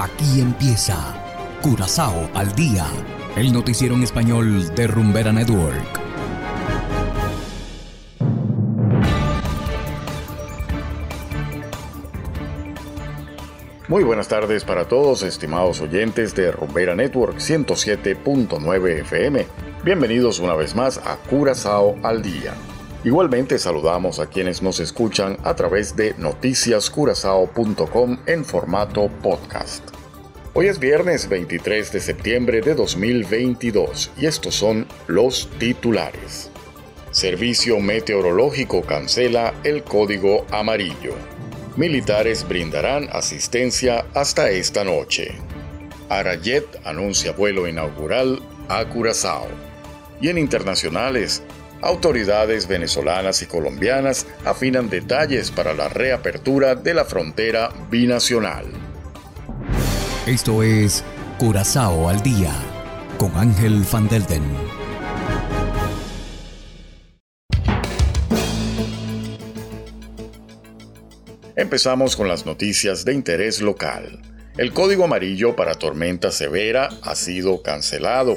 Aquí empieza Curazao al día, el noticiero en español de Rumbera Network. Muy buenas tardes para todos, estimados oyentes de Rumbera Network 107.9 FM. Bienvenidos una vez más a Curazao al día. Igualmente saludamos a quienes nos escuchan a través de noticiascurazao.com en formato podcast. Hoy es viernes 23 de septiembre de 2022 y estos son los titulares. Servicio Meteorológico cancela el código amarillo. Militares brindarán asistencia hasta esta noche. Arayet anuncia vuelo inaugural a Curazao. Y en internacionales, autoridades venezolanas y colombianas afinan detalles para la reapertura de la frontera binacional. Esto es Curazao al día con Ángel Van Delden. Empezamos con las noticias de interés local. El código amarillo para tormenta severa ha sido cancelado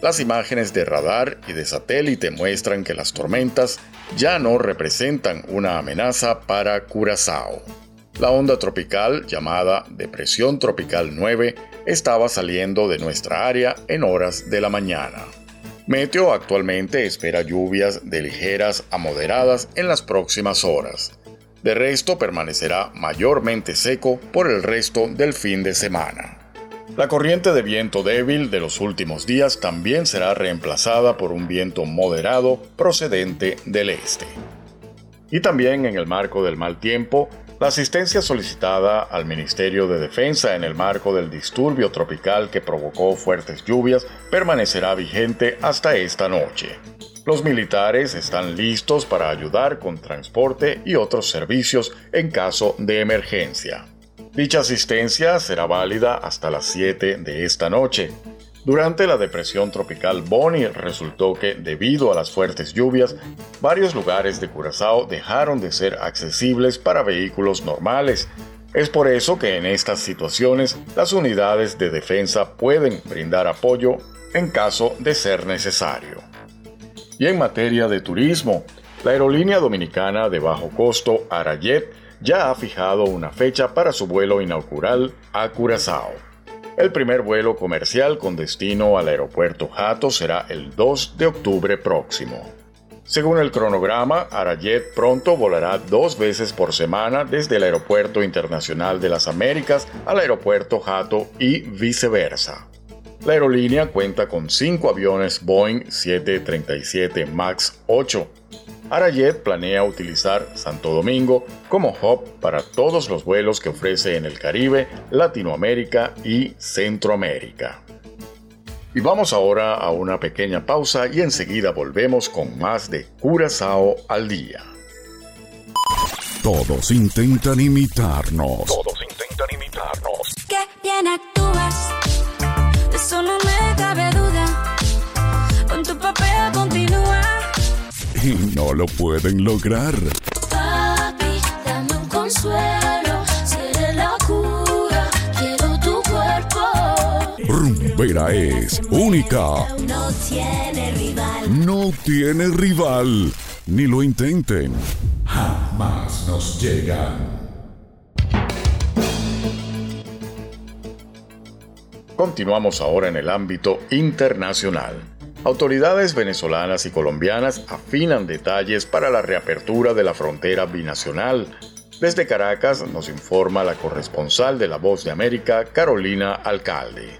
las imágenes de radar y de satélite muestran que las tormentas ya no representan una amenaza para Curazao. La onda tropical, llamada Depresión Tropical 9, estaba saliendo de nuestra área en horas de la mañana. Meteo actualmente espera lluvias de ligeras a moderadas en las próximas horas. De resto permanecerá mayormente seco por el resto del fin de semana. La corriente de viento débil de los últimos días también será reemplazada por un viento moderado procedente del este. Y también en el marco del mal tiempo, la asistencia solicitada al Ministerio de Defensa en el marco del disturbio tropical que provocó fuertes lluvias permanecerá vigente hasta esta noche. Los militares están listos para ayudar con transporte y otros servicios en caso de emergencia. Dicha asistencia será válida hasta las 7 de esta noche. Durante la depresión tropical Bonnie resultó que, debido a las fuertes lluvias, varios lugares de Curazao dejaron de ser accesibles para vehículos normales. Es por eso que en estas situaciones las unidades de defensa pueden brindar apoyo en caso de ser necesario. Y en materia de turismo, la aerolínea dominicana de bajo costo Arayet ya ha fijado una fecha para su vuelo inaugural a Curazao. El primer vuelo comercial con destino al aeropuerto Jato será el 2 de octubre próximo. Según el cronograma, Arayet pronto volará dos veces por semana desde el Aeropuerto Internacional de las Américas al Aeropuerto Jato y viceversa. La aerolínea cuenta con cinco aviones Boeing 737 MAX 8, Arayet planea utilizar Santo Domingo como hub para todos los vuelos que ofrece en el Caribe, Latinoamérica y Centroamérica. Y vamos ahora a una pequeña pausa y enseguida volvemos con más de Curazao al día. Todos intentan imitarnos. Todos intentan imitarnos. Qué no lo pueden lograr. Papi, dame un consuelo, seré la cura, quiero tu cuerpo. Rumbera es única. No tiene rival. No tiene rival. Ni lo intenten. Jamás nos llegan. Continuamos ahora en el ámbito internacional. Autoridades venezolanas y colombianas afinan detalles para la reapertura de la frontera binacional. Desde Caracas nos informa la corresponsal de La Voz de América, Carolina Alcalde.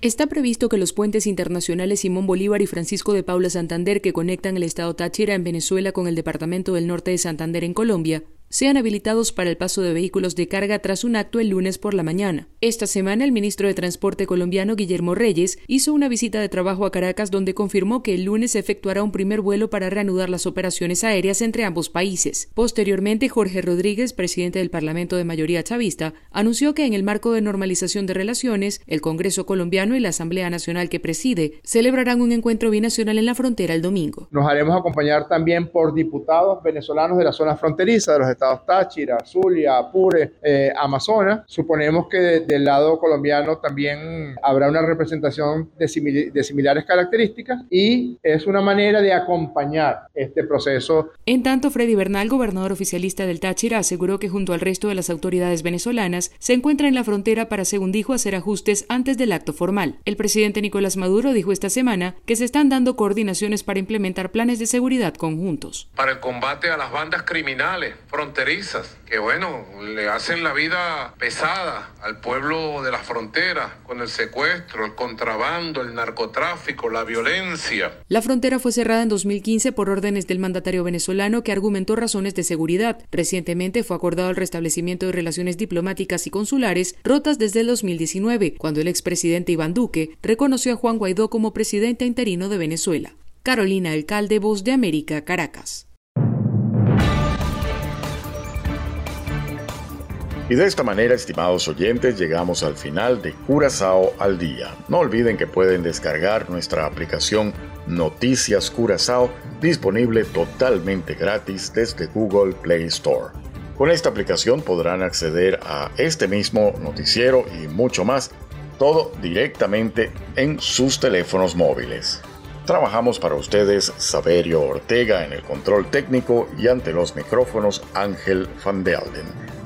Está previsto que los puentes internacionales Simón Bolívar y Francisco de Paula Santander que conectan el estado Táchira en Venezuela con el departamento del norte de Santander en Colombia sean habilitados para el paso de vehículos de carga tras un acto el lunes por la mañana. Esta semana, el ministro de Transporte colombiano Guillermo Reyes hizo una visita de trabajo a Caracas donde confirmó que el lunes se efectuará un primer vuelo para reanudar las operaciones aéreas entre ambos países. Posteriormente, Jorge Rodríguez, presidente del Parlamento de mayoría chavista, anunció que en el marco de normalización de relaciones, el Congreso colombiano y la Asamblea Nacional que preside celebrarán un encuentro binacional en la frontera el domingo. Nos haremos acompañar también por diputados venezolanos de la zona fronteriza de los Táchira, Zulia, Apure, eh, Amazonas. Suponemos que del lado colombiano también habrá una representación de, de similares características y es una manera de acompañar este proceso. En tanto, Freddy Bernal, gobernador oficialista del Táchira, aseguró que junto al resto de las autoridades venezolanas se encuentra en la frontera para, según dijo, hacer ajustes antes del acto formal. El presidente Nicolás Maduro dijo esta semana que se están dando coordinaciones para implementar planes de seguridad conjuntos. Para el combate a las bandas criminales fronterizas, que bueno, le hacen la vida pesada al pueblo de la frontera con el secuestro, el contrabando, el narcotráfico, la violencia. La frontera fue cerrada en 2015 por órdenes del mandatario venezolano que argumentó razones de seguridad. Recientemente fue acordado el restablecimiento de relaciones diplomáticas y consulares rotas desde el 2019, cuando el expresidente Iván Duque reconoció a Juan Guaidó como presidente interino de Venezuela. Carolina Alcalde, Voz de América, Caracas. Y de esta manera, estimados oyentes, llegamos al final de Curazao al día. No olviden que pueden descargar nuestra aplicación Noticias Curazao, disponible totalmente gratis desde Google Play Store. Con esta aplicación podrán acceder a este mismo noticiero y mucho más, todo directamente en sus teléfonos móviles. Trabajamos para ustedes Saberio Ortega en el control técnico y ante los micrófonos Ángel Van Delden.